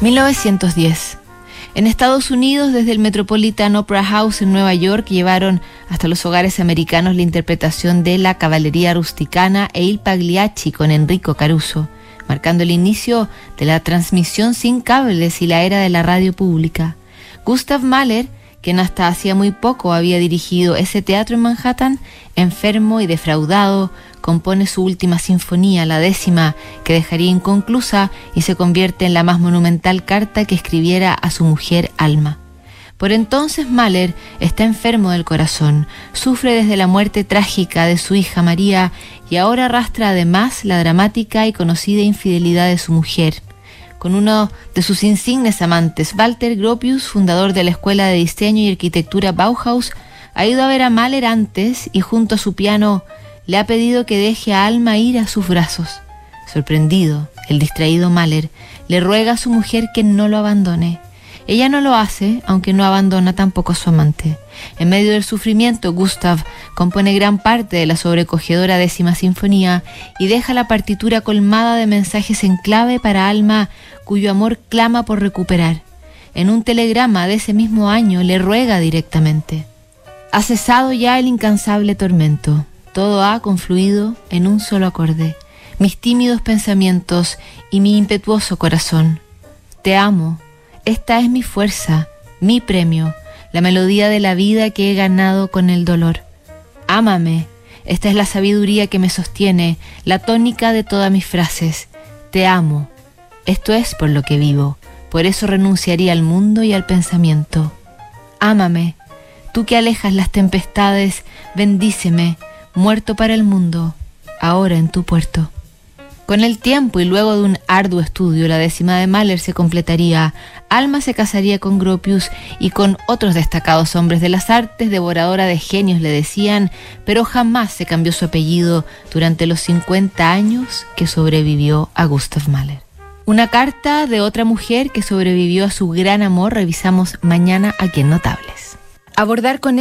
1910. En Estados Unidos, desde el Metropolitan Opera House en Nueva York, llevaron hasta los hogares americanos la interpretación de La Caballería Rusticana e Il Pagliacci con Enrico Caruso, marcando el inicio de la transmisión sin cables y la era de la radio pública. Gustav Mahler quien hasta hacía muy poco había dirigido ese teatro en Manhattan, enfermo y defraudado, compone su última sinfonía, la décima, que dejaría inconclusa y se convierte en la más monumental carta que escribiera a su mujer Alma. Por entonces Mahler está enfermo del corazón, sufre desde la muerte trágica de su hija María y ahora arrastra además la dramática y conocida infidelidad de su mujer con uno de sus insignes amantes, Walter Gropius, fundador de la Escuela de Diseño y Arquitectura Bauhaus, ha ido a ver a Mahler antes y junto a su piano le ha pedido que deje a Alma ir a sus brazos. Sorprendido, el distraído Mahler le ruega a su mujer que no lo abandone. Ella no lo hace, aunque no abandona tampoco a su amante. En medio del sufrimiento, Gustav compone gran parte de la sobrecogedora décima sinfonía y deja la partitura colmada de mensajes en clave para alma cuyo amor clama por recuperar. En un telegrama de ese mismo año le ruega directamente. Ha cesado ya el incansable tormento. Todo ha confluido en un solo acorde. Mis tímidos pensamientos y mi impetuoso corazón. Te amo, esta es mi fuerza, mi premio, la melodía de la vida que he ganado con el dolor. Ámame, esta es la sabiduría que me sostiene, la tónica de todas mis frases. Te amo. Esto es por lo que vivo, por eso renunciaría al mundo y al pensamiento. Ámame, tú que alejas las tempestades, bendíceme, muerto para el mundo, ahora en tu puerto. Con el tiempo y luego de un arduo estudio, la décima de Mahler se completaría. Alma se casaría con Gropius y con otros destacados hombres de las artes, devoradora de genios le decían, pero jamás se cambió su apellido durante los 50 años que sobrevivió a Gustav Mahler. Una carta de otra mujer que sobrevivió a su gran amor revisamos mañana aquí en Notables. Abordar con